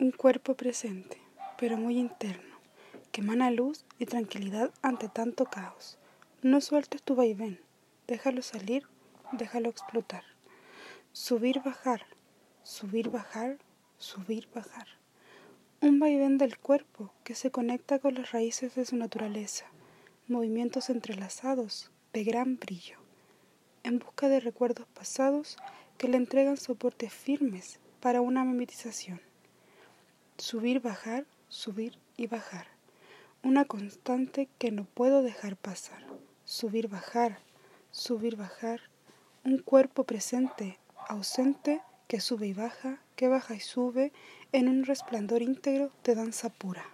Un cuerpo presente, pero muy interno, que emana luz y tranquilidad ante tanto caos. No sueltes tu vaivén, déjalo salir, déjalo explotar. Subir, bajar, subir, bajar, subir, bajar. Un vaivén del cuerpo que se conecta con las raíces de su naturaleza, movimientos entrelazados de gran brillo, en busca de recuerdos pasados que le entregan soportes firmes para una memetización. Subir, bajar, subir y bajar. Una constante que no puedo dejar pasar. Subir, bajar, subir, bajar. Un cuerpo presente, ausente, que sube y baja, que baja y sube en un resplandor íntegro de danza pura.